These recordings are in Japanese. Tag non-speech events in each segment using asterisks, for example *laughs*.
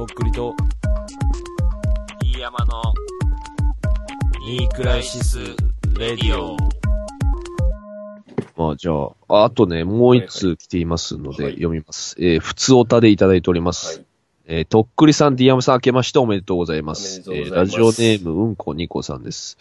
とっくりと、飯山の、ニークライシス・レディオ。まあ、じゃあ、あとね、もう一通来ていますので、はい読みます。えー、普通おたでいただいております。はい。えー、とっくりさん、ディアムさん、明けましておめでとうございます。ますえーラジオネーム、うんこにこさんです。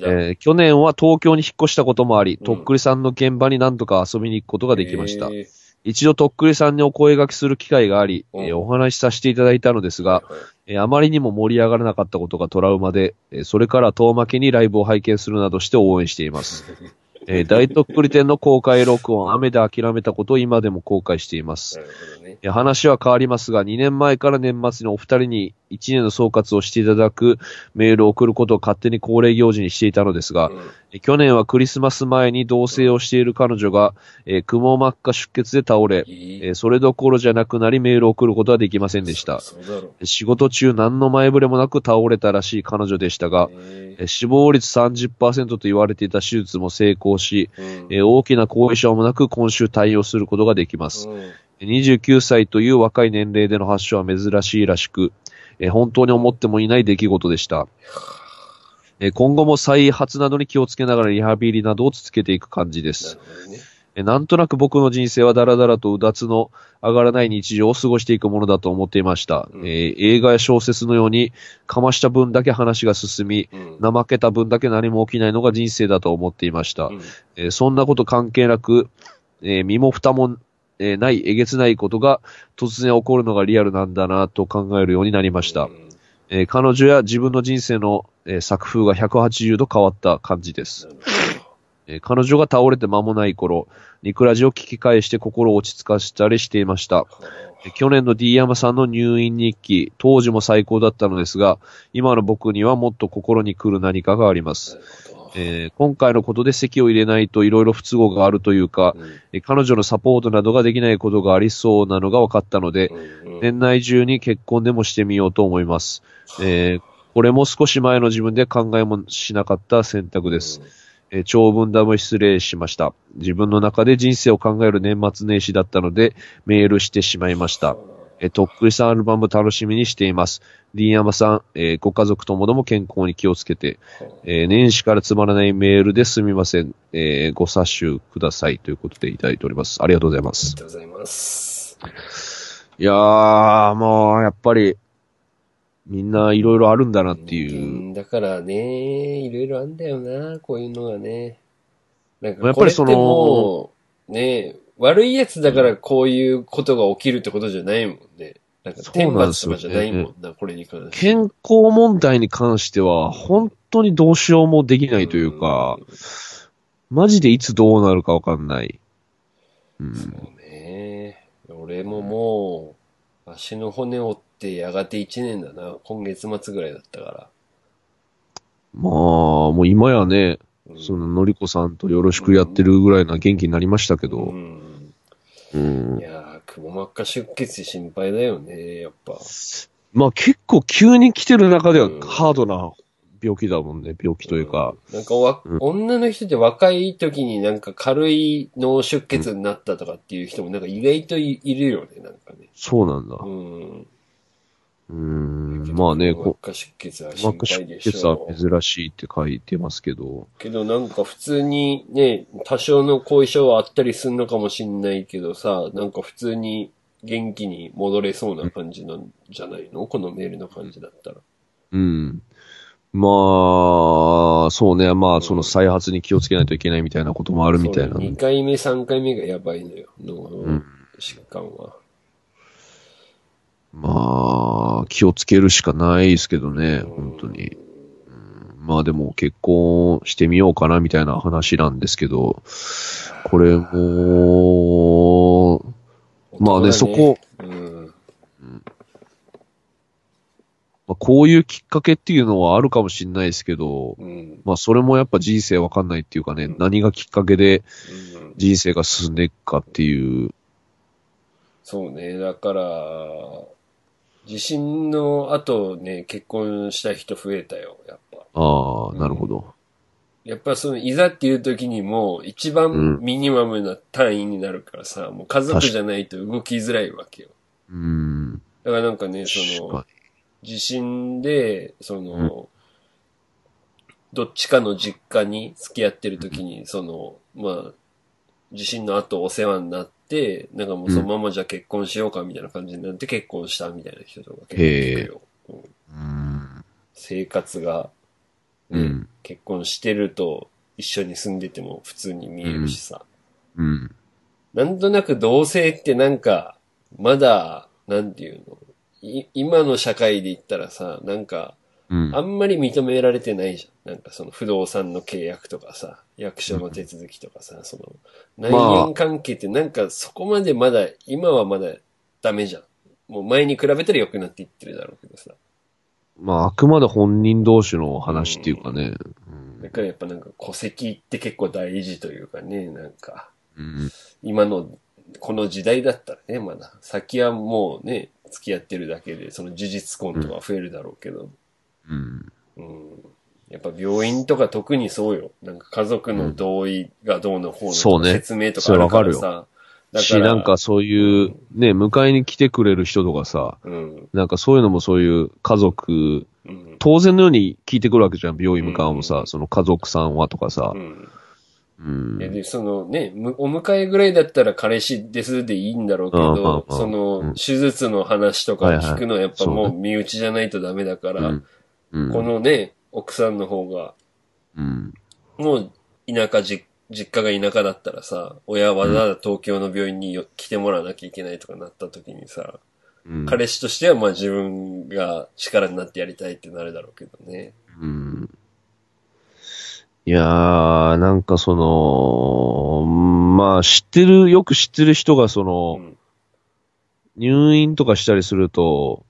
えー去年は東京に引っ越したこともあり、うんとっくりさんの現場に何度か遊びに行くことができました。えー一度とっくりさんにお声掛けする機会があり、うんえーお話しさせていただいたのですが、えーあまりにも盛り上がらなかったことがトラウマで、えーそれから遠巻きにライブを拝見するなどして応援しています。*laughs* えー大とっくり店の公開録音、雨で諦めたことを今でも後悔しています。なるほどね。えー話は変わりますが、2年前から年末にお二人に1年の総括をしていただくメールを送ることを勝手に恒例行事にしていたのですが、うんえー去年はクリスマス前に同棲をしている彼女が、えー、くも膜下出血で倒れ、えーそれどころじゃなくなりメールを送ることはできませんでした。仕事中何の前触れもなく倒れたらしい彼女でしたがう。、ええー死亡率30%と言われていた手術も成功し、ーうんえー大きな後遺症もなく今週対応することができます。うん29歳という若い年齢での発症は珍しいらしく、えー本当に思ってもいない出来事でした。えー今後も再発などに気をつけながらリハビリなどを続けていく感じでなする。ほどね。えーなんとなく僕の人生はだらだらとうだつの上がらない日常を過ごしていくものだと思っていました。うんえー映画や小説のように、かました分だけ話が進み、うん怠けた分だけ何も起きないのが人生だと思っていました。うんえーそんなこと関係なく、えー身も蓋も、えーない、えげつないことが突然起こるのがリアルなんだなと考えるようになりました。うんえー彼女や自分の人生の、えー作風が180度変わった感じです。えー彼女が倒れて間もない頃、ニクラジを聞き返して心を落ち着かせたりしていました。去年の D 山さんの入院日記、当時も最高だったのですが、今の僕にはもっと心に来る何かがあります。えー今回のことで席を入れないと色々不都合があるというか、うんえー彼女のサポートなどができないことがありそうなのが分かったので、うんうん年内中に結婚でもしてみようと思います。えーこれも少し前の自分で考えもしなかった選択です。えー長文だも失礼しました。自分の中で人生を考える年末年始だったので、メールしてしまいました。えーとっくりさんアルバム楽しみにしています。ディーヤマさん、えーご家族ともども健康に気をつけて、えー年始からつまらないメールですみません。えーご察しくださいということでいただいております。ありがとうございますありが。とうございます。いやー、もう、やっぱり、みんないろいろあるんだなっていう。だからね、いろいろあんだよな、こういうのがね。なんかやっぱりそのね、悪いやつだからこういうことが起きるってことじゃないもんね。なんか天罰とかじゃないもんな、これに関して。健康問題に関しては、本当にどうしようもできないというか、マジでいつどうなるかわかんない。うん。そうね。俺ももう、足の骨折ってやがて1年だな。今月末ぐらいだったから。まあ、もう今やね、うんその、のりこさんとよろしくやってるぐらいな元気になりましたけど、うん。うんい。やー、くも膜下出血で心配だよね、やっぱ。まあ結構急に来てる中ではうんハードな病気だもんね、病気というか。うん。なんかわ、うん女の人って若い時になんか軽い脳出血になったとかっていう人もなんか意外といいるよね、なんかね。そうなんだ。うん。うん。まあね、こ膜下出血は心膜下配で出血はしょう。珍しいって書いてますけど、けどなんか普通にね、多少の後遺症はあったりするのかもしんないけどさ、なんか普通に元気に戻れそうな感じなんじゃないの？このメールの感じだったら。うん。まあ、そうね、まあ、その再発に気をつけないといけないみたいなこともあるみたいな。2回目、3回目がやばいのよ、脳のうん疾患は。まあ、気をつけるしかないですけどね、うん本当に。うんまあでも結婚してみようかなみたいな話なんですけど、これも、まあねそこ。うん。まあ、こういうきっかけっていうのはあるかもしれないですけど、うん。まあそれもやっぱ人生わかんないっていうかね、何がきっかけでうん人生が進んでいくかっていう。そうね、だから、地震の後ね、結婚した人増えたよ、やっぱ。ああ、なるほど。やっぱその、いざっていう時にも、一番ミニマムな単位になるからさ、もう家族じゃないと動きづらいわけよ。うん。だからなんかね、その地震で、その、どっちかの実家に付き合ってる時に、その、まあ、地震の後お世話になって、なんかもうそのままじゃ結婚しようかみたいな感じになって結婚したみたいな人とか結構聞くよ。うん。生活が、ねうん。結婚してると一緒に住んでても普通に見えるしさ。うん。なんとなく同性ってなんか、まだ、なんていうの？い今の社会で言ったらさ、なんか、うんあ。んまり認められてないじゃん。なんかその不動産の契約とかさ、役所の手続きとかさ、その、内縁関係ってなんかそこまでまだ、今はまだダメじゃん。もう前に比べたら良くなっていってるだろうけどさ。まあ、あくまで本人同士の話っていうかね。だからやっぱなんか戸籍って結構大事というかね、なんか、うん。今の、この時代だったらね、まだ。先はもうね、付き合ってるだけで、その事実婚とか増えるだろうけど。うん。うん。やっぱ病院とか特にそうよ。なんか家族の同意がどうの方のそうね説明とかあるからさ。だし、なんかそういう、ね、迎えに来てくれる人とかさ、うん。なんかそういうのもそういう家族、うん。当然のように聞いてくるわけじゃん、病院向かうもうさ、その家族さんはとかさう。ん。で、そのね、むお迎えぐらいだったら彼氏ですでいいんだろうけうんうんうどん、そのうん、手術の話とか聞くのはやっぱもう身内じゃないとダメだからうん、うんこのね、奥さんの方が、うん。もう田舎じ、実家が田舎だったらさ、親わざわざ東京の病院によ来てもらわなきゃいけないとかなった時にさ、うん彼氏としてはまあ自分が力になってやりたいってなるだろうけどね。うんいやー、なんかその、まあ知ってる、よく知ってる人がその、うん。入院とかしたりすると、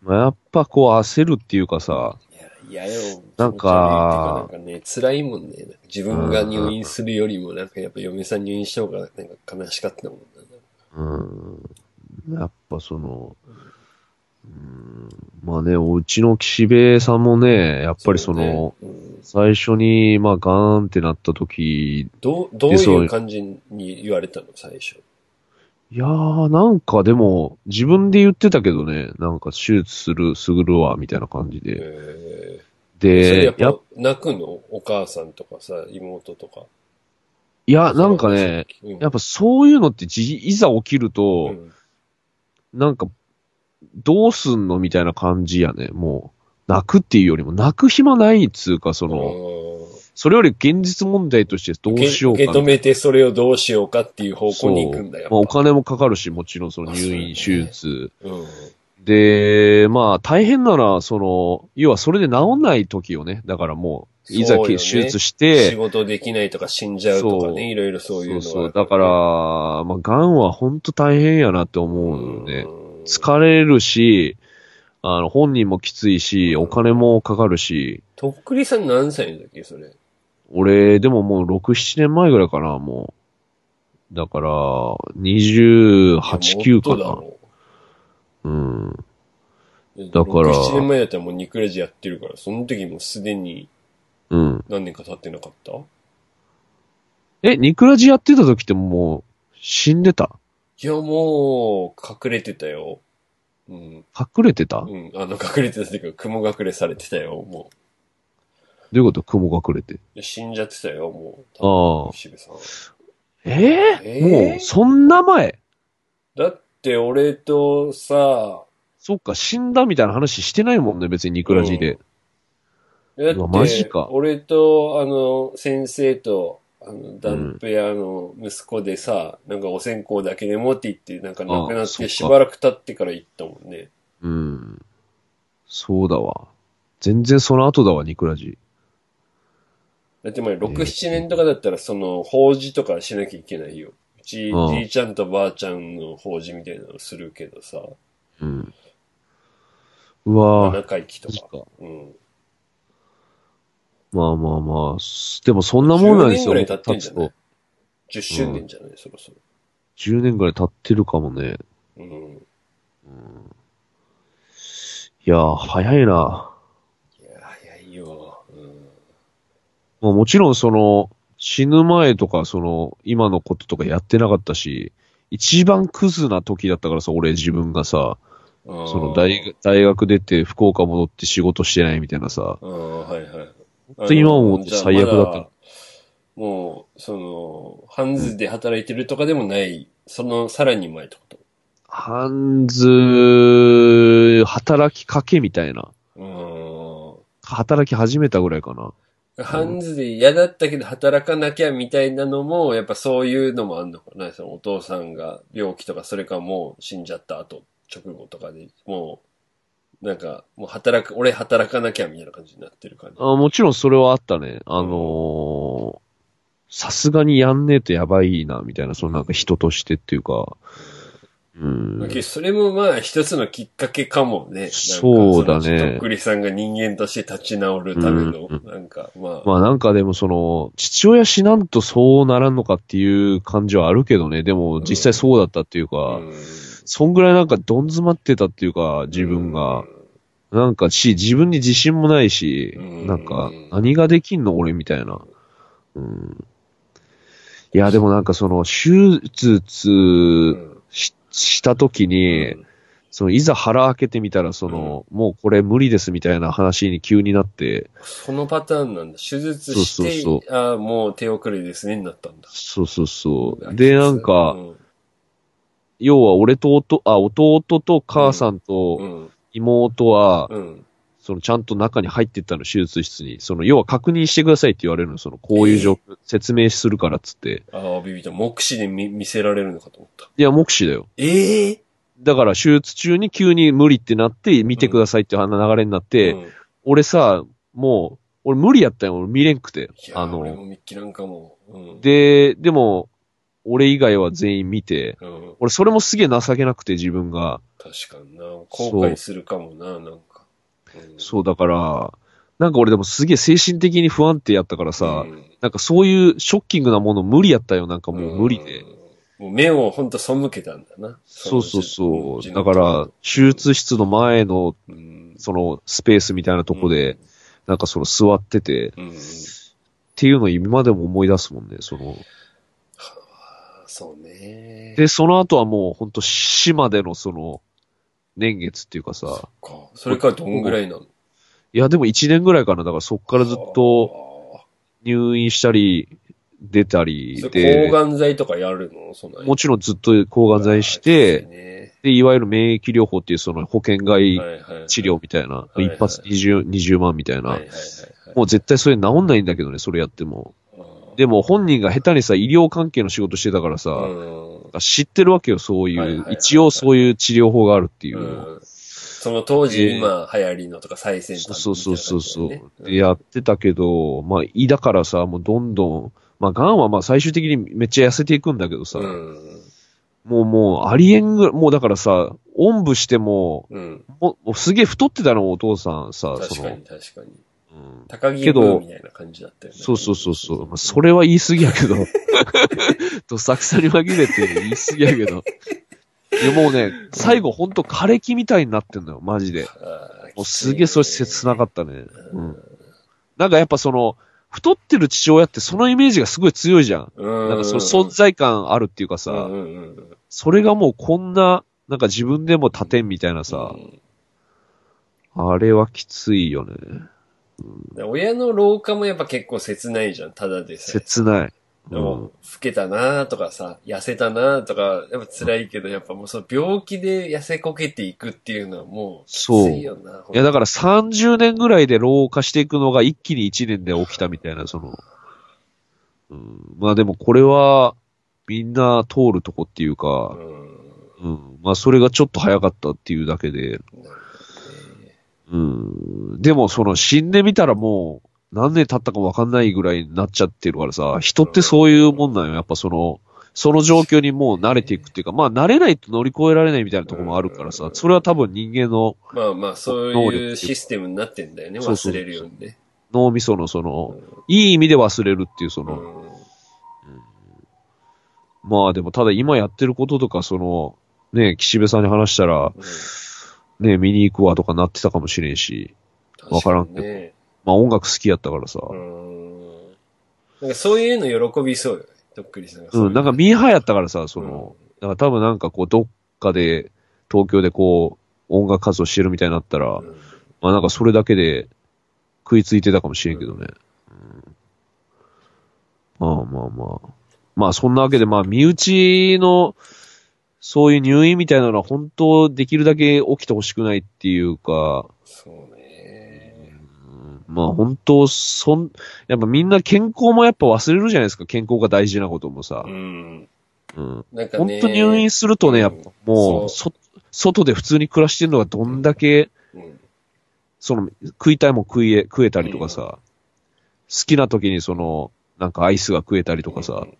まあやっぱこう焦るっていうかさ、いや、よ。なんかなんかね、辛いもんね。自分が入院するよりも、なんかやっぱ嫁さん入院した方がなんか悲しかったもんな。うん、やっぱその、うん、まあね、うちの岸辺さんもね、やっぱりその、うねうん最初に、まあガーンってなった時、どう、どういうう感じに言われたの？最初。いやー、なんかでも、自分で言ってたけどね、なんか手術する、すぐるわ、みたいな感じで。でやっぱ泣くの？お母さんとかさ、妹とか？いや、なんかね、うん、やっぱそういうのってじ、いざ起きるうと、ん、なんか、どうすんの？みたいな感じやね。もう、泣くっていうよりも、泣く暇ないっつうか、その、うんそれより現実問題としてどうしようか受け止めてそれをどうしようかっていう方向に行くんだよ。まあ、お金もかかるし、もちろんその入院、手術。うん。で、まあ、大変なのは、その、要はそれで治んない時よね。だからもう、いざ手術し仕て、事できないとか死んじゃうとかね、いろいろそういうのはそうそう。だから、まあ、癌は本当大変やなって思うのよね。うん疲れるし、あの、本人もきついし、お金もかかるし、とっくりさん何歳の時それ？俺、でももう6、7年前ぐらいかな、もう。だから、28、9かな。うん。だから6、7年前だったらもうニクレジやってるから、その時もすでにうん。何年か経ってなかった？え、ニクラジやってた時ってもう、死んでた？いや、もう、隠れてたよ。うん。隠れてた？どううん。あの、隠れてたっていうか、雲隠れされてたよ、もいうこと？雲隠れて。死んじゃってたよ、もう。ああ渋さん。えー？えー？もう、そんな前？だって、俺とさ、そっか、死んだみたいな話してないもんね、別にニクラジで。だっうわマジてか、俺と、あの、先生と、あの、ダンペアの息子でさ、なんかお線香だけでもって言って、なんか亡くなってあそっかしばらく経ってから行ったもんね。うん。そうだわ。全然その後だわ、ニクラジ。だって前、6、7年とかだったら、その、法事とかしなきゃいけないよ。うち、うんじいちゃんとばあちゃんの法事みたいなのするけどさ、うん。うわぁ。七回忌とか。か。うん。まあまあまあ、すでもそんなもんなんですよ。10年ぐらい経ってんじゃない？経つと ?10 周年じゃない、そろそろ。10年ぐらい経ってるかもね。うん。いやー、早いな。いや、早いよ。うん。まあもちろんその、死ぬ前とか、その、今のこととかやってなかったし、一番クズな時だったからさ、俺自分がさ、そその大学、大学出て福岡戻って仕事してないみたいなさ。はいはい。本当に今思うと最悪だったもう、その、ハンズで働いてるとかでもない、そのさらに前ってこと？ハンズ、働きかけみたいな。う働き始めたぐらいかな。ハンズで嫌だったけど働かなきゃみたいなのも、やっぱそういうのもあんのかなそのお父さんが病気とか、それかもう死んじゃった後、直後とかで、もう、なんか、もう働く、俺働かなきゃみたいな感じになってる感じ。あもちろんそれはあったね。あのさすがにやんねえとやばいな、みたいな、そのなんか人としてっていうか。うん。それもまあ一つのきっかけかもね。そうだねとっくりさんが人間として立ち直るための、うんなんかまあ、まあなんかでもその、父親死なんとそうならんのかっていう感じはあるけどね。でも実際そうだったっていうか、うんそんぐらいなんかどん詰まってたっていうか、自分が。なんかし、自分に自信もないし、うんなんか、何ができんの俺みたいな。うん。いや、でもなんかその、手術うんしした時に、その、いざ腹開けてみたら、その、もうこれ無理ですみたいな話に急になって、そのパターンなんだ。手術して、そうそうああ、もう手遅れですね、になったんだ。そうそうそう。で、なんか、うん要は俺と弟、あ、弟と母さんうとん。妹は、うん。そのちゃんと中に入ってったの、手術室に。その、要は確認してくださいって言われるの、その、こういう状況、説明するからっつって。ああ、ビビった。目視で見見せられるのかと思った。いや、目視だよ。ええだから手術中に急に無理ってなって、見てくださいっていう流れになって、うんい俺さ、もう、俺無理やったよ、俺見れんくて。や、あ俺の、もミッキーなんかも。うん。で、でも、俺以外は全員見て、うん。俺それもすげえ情けなくて自分が。確かにな。後悔するかもな、なんか。うんそうだから、なんか俺でもすげえ精神的に不安定やったからさ、うんなんかそういうショッキングなもの無理やったよ、なんかもう無理で。うん。もう目をほんと背けたんだな。そうそうそう。のだから、手術室の前の、うん。そのスペースみたいなとこで、なんかその座ってて、っ。ていうのを今でも思い出すもんね、その。そうね。で、その後はもうほんと死までのその、年月っていうかさ、か。それからどんぐらいなの？いやでも1年ぐらいかな、だからそっからずっと入院したり、出たりで。抗、がん剤とかやるの？そんなにもちろんずっと抗がん剤して、で、いわゆる免疫療法っていうその保険外治療みたいな、一発 20, 20万みたいな。もう絶対それ治んないんだけどね、それやっても。でも本人が下手にさ、医療関係の仕事してたからさ、うん知ってるわけよ、そういう、一応そういう治療法があるっていうその当時で今流行りのとか最先端そうそうそうそう。で、やってたけど、まあ、胃だからさ、もうどんどん、まあ、癌はまあ最終的にめっちゃ痩せていくんだけどさ、うん。もうもうありえんぐらい、もうだからさ、おんぶしても、うん。もうすげえ太ってたの、お父さんさ、その確かに、確かに。うん高木みたいな感じだったよね。そうそうそうそう。まあ、それは言い過ぎやけど。*laughs* どさくさに紛れて言い過ぎやけど。いやもうね、最後ほんと枯れ木みたいになってんのよ、マジで。もうすげえそれ切なかったね。ううんん。なんかやっぱその、太ってる父親ってそのイメージがすごい強いじゃん。うん。なんかその存在感あるっていうかさ、それがもうこんな、なんか自分でも立てんみたいなさう、んあれはきついよね。で親の老化もやっぱ結構切ないじゃん、ただでさえ。切ない。でも、うん。老けたなとかさ、痩せたなとか、やっぱ辛いけど、やっぱもうその病気で痩せこけていくっていうのはもう、きつそういよな。いやだから30年ぐらいで老化していくのが一気に1年で起きたみたいな、その、うん、まあでもこれは、みんな通るとこっていううか、ん。うん、まあそれがちょっと早かったっていうだけで、なるうん、でもその死んでみたらもう何年経ったかわかんないぐらいになっちゃってるからさ、人ってそういうもんなんよ。やっぱその、その状況にもう慣れていくっていうか、まあ慣れないと乗り越えられないみたいなところもあるからさ、それは多分人間のまあまあ、そういうシステムになってんだよね、忘れるようにね。脳みそのその、いい意味で忘れるっていうその、うん。まあでもただ今やってることとかその、ね、岸辺さんに話したら、ね、見に行くわとかなってたかもしれんし、わからんけど確ね。まあ音楽好きやったからさ、うん。なんかそういうの喜びそうよね、とっくりさんが。うん、なんかミーハーやったからさ、その、だから多分なんかこう、どっかで、東京でこ音楽活動してるみたいになったら、うんまあなんかそれだけで食いついてたかもしれんけどね。うんまあまあまあ。まあそんなわけで、まあ身内の、そういう入院みたいなのは本当できるだけ起きてほしくないっていうか、そうね。まあ本当、そん、やっぱみんな健康もやっぱ忘れるじゃないですか。健康が大事なこともさう。ん。うん。なんかね。本当入院するとね、やっぱもう、うんそ、外で普通に暮らしてるのがどんだけ、うんその、食いたいもん食いえ、食えたりとかさ、好きな時にその、なんかアイスが食えたりとかさ、うん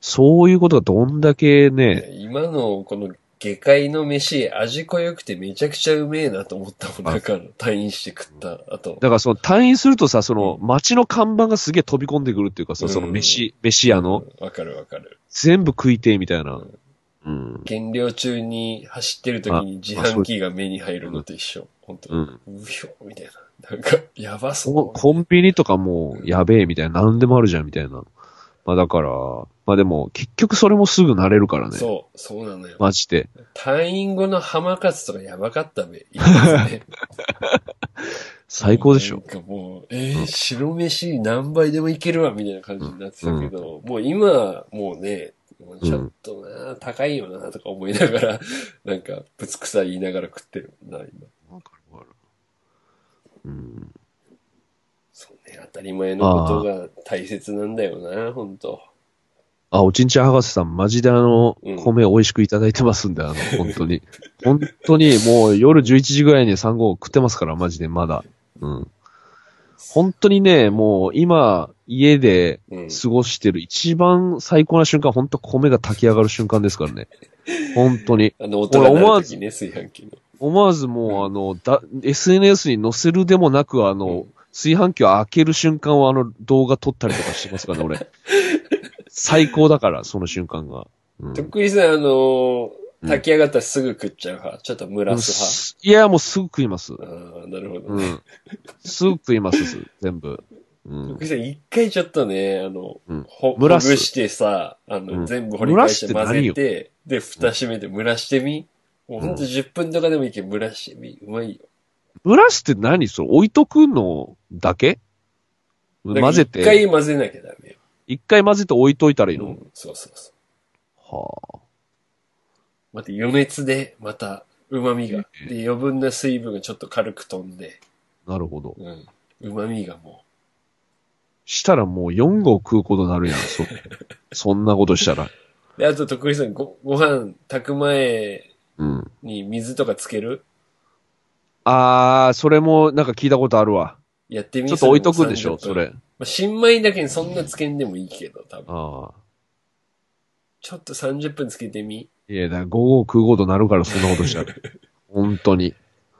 そういうことがどんだけね、今のこの下界の飯、味濃ゆくてめちゃくちゃうめえなと思ったもん。あなんか退院して食った後。だからその退院するとさ、その街の看板がすげえ飛び込んでくるっていうかさ、うんその飯、飯屋の、うんわかるわかる。全部食いてえみたいな。うん。減量中に走ってる時に自販機が目に入るのと一緒。本当に。うん。うひょみたいな。なんか、やばそコう。コンビニとかもうやべえみたいな、何でもあるじゃんみたいな。まあだから、まあでも結局それもすぐ慣れるからね。そう、そうなのよ。マジで。退院後の浜勝とかやばかったべ。*laughs* いいですね最高でしょなん。かもう、えー、白飯何倍でもいけるわ、みたいな感じになってたけど、もう今、もうね、もうちょっとな、高いよな、とか思いながら、なんか、ぶつくさ言いながら食ってるな、今。わかるわかる。うん。そうね、当たり前のことが大切なんだよな、本当あ、おちんちゃん博士さん、マジであのうん、米美味しくいただいてますんで、あの、本当に。本当にもう夜11時ぐらいに3号食ってますから、マジでまだ。うん。本当にね、もう今、家でうん。過ごしてる一番最高な瞬間、本当米が炊き上がる瞬間ですからね。本当に。*laughs* あの、音が鳴る時ね、炊飯器の。思わずもう、あの、だ、SNS に載せるでもなく、あの、炊飯器を開ける瞬間をあの動画撮ったりとかしてますからね、俺。最高だから、その瞬間が。うんとっくりさん、あのうん炊き上がったらすぐ食っちゃう派？ちょっと蒸らすいや、もうすぐ食います。派。ああ、なるほどね。うん。すぐ食います、全部。うん。とっくりさん、一回ちょっとね、あの、うんほ、蒸らすほぐしてさ、あの、うん全部掘り返して混ぜて、で、蓋閉めて蒸らしてみ？もうほんと10分とかでもいいけど、蒸らしてみ？うまいよ。蒸らして何それ？置いとくのだけ？混ぜ一回て、混ぜなきゃダメよ。一回混ぜて置いといたらいいの、うん、そうそうそう。はまた余熱で、また、旨味が。で、余分な水分がちょっと軽く飛んで、あ。なるほど。うん。旨味がもしたらもう4合食うことになるやん、そ、*laughs* そんなことしたら。う。*laughs* で、あと、とっくりさん、ご、ご飯炊く前うん。に水とかつける？あー、それもなんか聞いたことあるわ。やってみちょっと置いとくんでしょ、30分それ。まあ、新米だけにそんなつけんでもいいけど、多分。ああ。ちょっと30分つけてみ。いや、だから5合食うことになるから、そんなことしたら。*laughs* 本当に。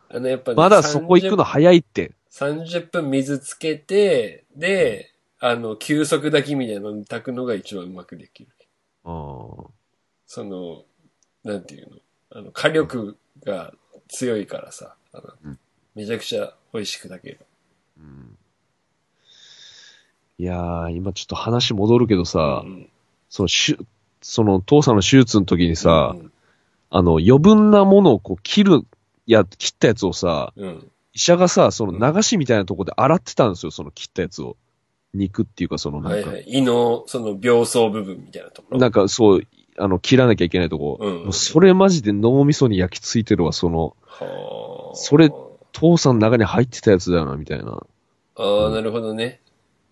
あの、やっぱね、まだそこ行くの早いって。30分水つけて、で、あの、休息炊きみたいなのに炊くのが一番うまくできる。ああ。その、なんていうの？あの、火力が強いからさ、あのうんめちゃくちゃ美味しく炊ける。うんいやー、今ちょっと話戻るけどさ、うんそのしゅ、その父さんの手術の時にさ、うんあの余分なものをこう切る、や、切ったやつをさ、うん。医者がさ、その流しみたいなとこで洗ってたんですよ、その切ったやつを。肉っていうか、そのなんか、はいはい。胃の、その、病巣部分みたいなところ。なんかそう、あの、切らなきゃいけないとこ。うんそれマジで脳みそに焼き付いてるわ、その、はあ。それ父さんの中に入ってたやつだよな、みたいな。ああ、なるほどね。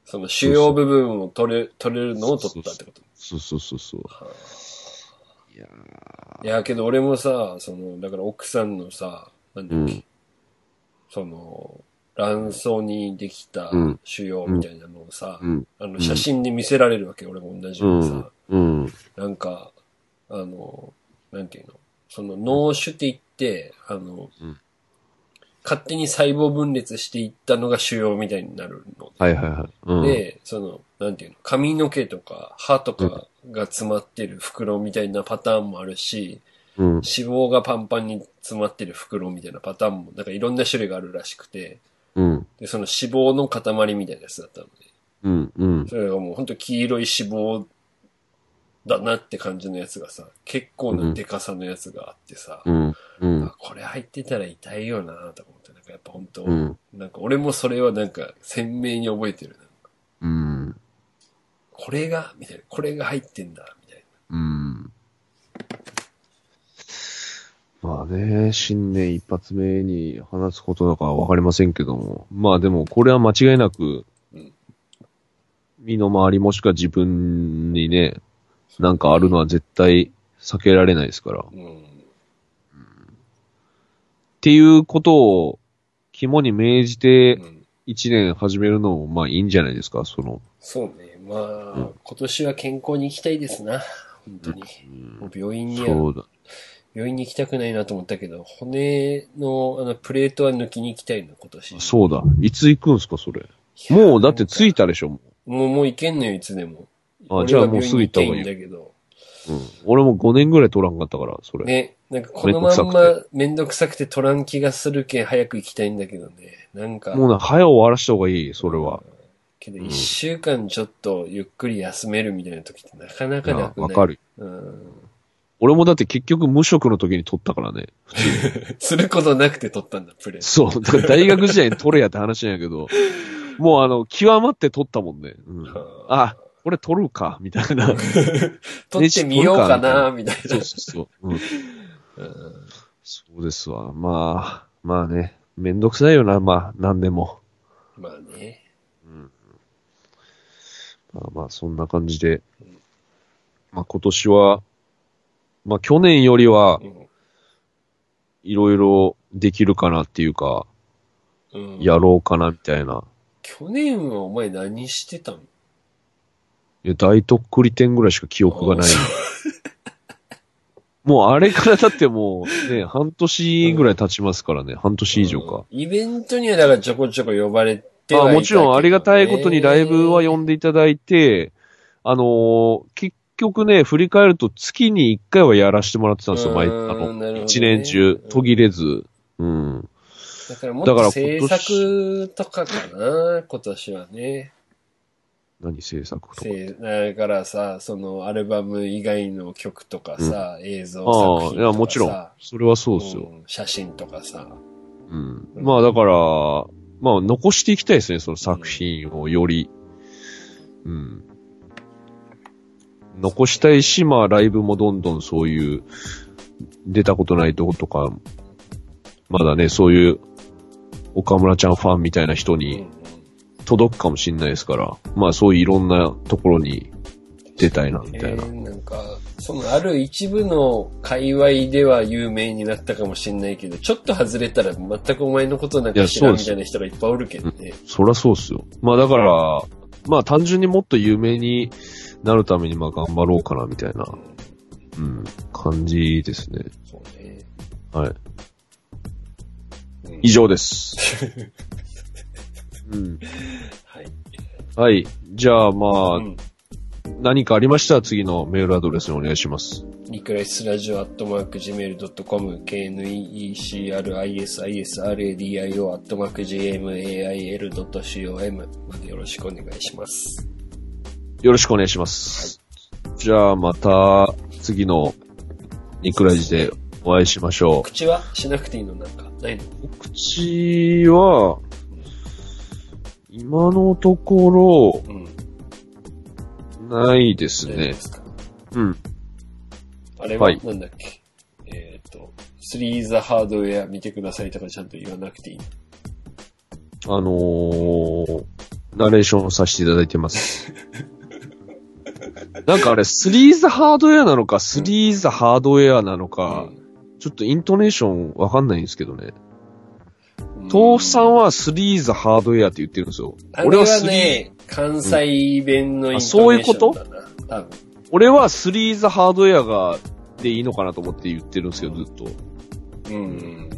その主要部分を取れ、取れるのを取ったってこと。そうそうそうそう。いやいや、けど俺もさ、その、だから奥さんのさ、なんだっけ、うんその、卵巣にできたうん腫瘍みたいなのをさ、ーうん。あの、写真で見せられるわけ、俺も同じようにさ、うん。なんか、あの、なんていうの、その脳腫って言って、あの、うん勝手に細胞分裂していったのが腫瘍みたいになるの。はいはいはい。うん、で、その、なんていうの、髪の毛とか歯とかが詰まってる袋みたいなパターンもあるし、うん。脂肪がパンパンに詰まってる袋みたいなパターンも、なんかいろんな種類があるらしくて、うん。で、その脂肪の塊みたいなやつだったので、うん。うん。それがもう本当黄色い脂肪だなって感じのやつがさ、結構なデカさのやつがあってさ、うん。うんあ。これ入ってたら痛いよなと思やっぱ本当、うん。なんか俺もそれはなんか鮮明に覚えてる。うん。これが、みたいな、これが入ってんだ、みたいうん。まあね、新年一発目に話すことだかはわかりませんけども。まあでも、これは間違いなくうん、身の回りもしくは自分にね、なんかあるのは絶対避けられないですから。っな。うん。ていうことを肝に銘じてうん一年始めるのもまあいいんじゃないですか、その。そうね。まあ、うん今年は健康に行きたいですな。本当に。もう病院には、そうだ。病院に行きたくないなと思ったけど、骨のあのプレートは抜きに行きたいの、今年。そうだ。いつ行くんすか、それ？もうだって着いたでしょ、ももう、もう行けんのよ、いつでも。あじゃあもうすぐ行った方がいいいんだけど。う。うん。俺も5年ぐらい取らんかったから、それ。ね、なんかこのまんまめんどくさくて取らん気がするけん早く行きたいんだけどね。なんか、もうね、早終わらした方がいい、それは。けど一週間ちょっとゆっくり休めるみたいな時ってなかないかやなくない？わか。る。うん。俺もだって結局無職の時に取ったからね。*laughs* することなくて取ったんだ、プレイ。そう。だから大学時代に取れやって話なんやけど、もうあの、極まって取ったもんね。うん。あ、これ *laughs* *laughs* 取るか、みたいな。取ってみようかな、みたいなそう。そうそう。うん。そうですわ。まあ、まあね。めんどくさいよな、まあ、なんでも。まあね。まあまあ、そんな感じで。まあ今年は、まあ去年よりはう、んいろいろできるかなっていうか、うんやろうかなみたいな。去年はお前何してたのいや、大とっくり店ぐらいしか記憶がない。もうあれからだってもうね、*laughs* 半年ぐらい経ちますからね。半年以上か。うんイベントにはだからちょこちょこ呼ばれてはいたけどあねもちろんありがたいことにライブは呼んでいただいて、あのー結局ね、振り返ると月に1回はやらせてもらってたんですよ、毎、あの、ね1年中、途切れず。うん。だからもっと制作とかかな、今年はね。何制作とか。せだからさ、そのアルバム以外の曲とかさ、映像ああ、作品とかさ。いや、もちろん。それはそうですよ。うん写真とかさ。うん。まあだから、まあ残していきたいですね、その作品をより。うん。残したいし、まあライブもどんどんそういう、出たことないとことか、まだね、そういう、岡村ちゃんファンみたいな人うんに届くかもしれないですから、まあそういういろんなところに出たいな、みたいなえ。ーなんか、そのある一部の界隈では有名になったかもしれないけど、ちょっと外れたら全くお前のことなんか知らんみたいな人がいっぱいおるけどね。そりゃそうっすよ。まあだから、まあ単純にもっと有名になるためにまあ頑張ろうかな、みたいな、うん、感じですね。そうね。はい。うん以上です。*laughs* うん。はい。はい。じゃあまあ、うん何かありましたら次のメールアドレスにお願いします。ニクライスラジオアットマーク Gmail.com KNECRISISRADIO アットマーク GMAIL.com までよろしくお願いします。よろしくお願いします。じゃあまた次のニクラジでお会いしましょう。口はしなくていいのなんかないの？口は、今のとこうん。ろ、ないですね。すか？うん。あれははいなんだっけ、えっ、と、スリーザハードウェア見てくださいとかちゃんと言わなくていいのあのー、ナレーションをさせていただいてます。*laughs* なんかあれ、スリーザハードウェアなのか、スリーザハードウェアなのか、ちょっとイントネーションわかんないんですけどね。うん豆腐さんはスリーザハードウェアって言ってるんですよ。俺はスリー、ね、関西弁のイントネーシあそういうこと？ョンだな。多分。俺はスリーザハードウェアが、でいいのかなと思って言ってるんですけど、ずっと。うん。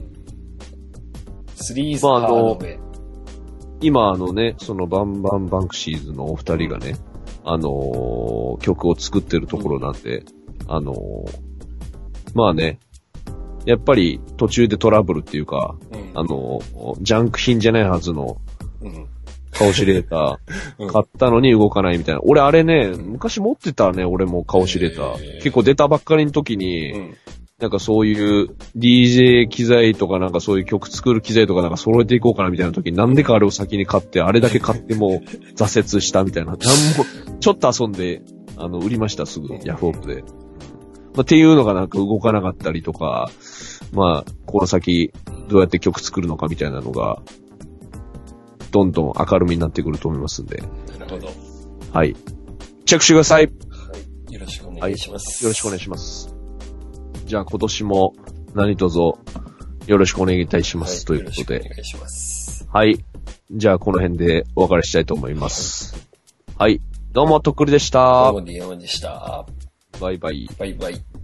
スリーザハーまああのドウェア。今あのね、そのバンバンバンクシーズのお二人がね、あのー曲を作ってるところなんで、あのーまあね、やっぱり途中でトラブルっていうか、うんあのージャンク品じゃないはずのうん。カオシレータうんー。買ったのに動かないみたいな。俺あれね、昔持ってたね、俺もカオシレータへー。ー結構出たばっかりの時に、うん。なんかそういう DJ 機材とかなんかそういう曲作る機材とかなんか揃えていこうかなみたいな時になんでかあれを先に買って、あれだけ買ってもう *laughs* 挫折したみたいな。なんも、ちょっと遊んで、あの、売りました、すぐ、ヤフオクで。まあ、っていうのがなんか動かなかったりとか、まあ、この先、どうやって曲作るのかみたいなのが、どんどん明るみになってくると思いますんで、なるほど。ははい。チェックしてください。よい。よろしくお願いします。ろしくお願いします。じゃあ今年も何卒よろしくお願いいたします。ということでよろしくお。願いします。はい。じゃあこの辺でお別れしたいと思います。はい。どうも、とっくりでしたどう。も、ディアマンでした。バイバイ。バイバイ。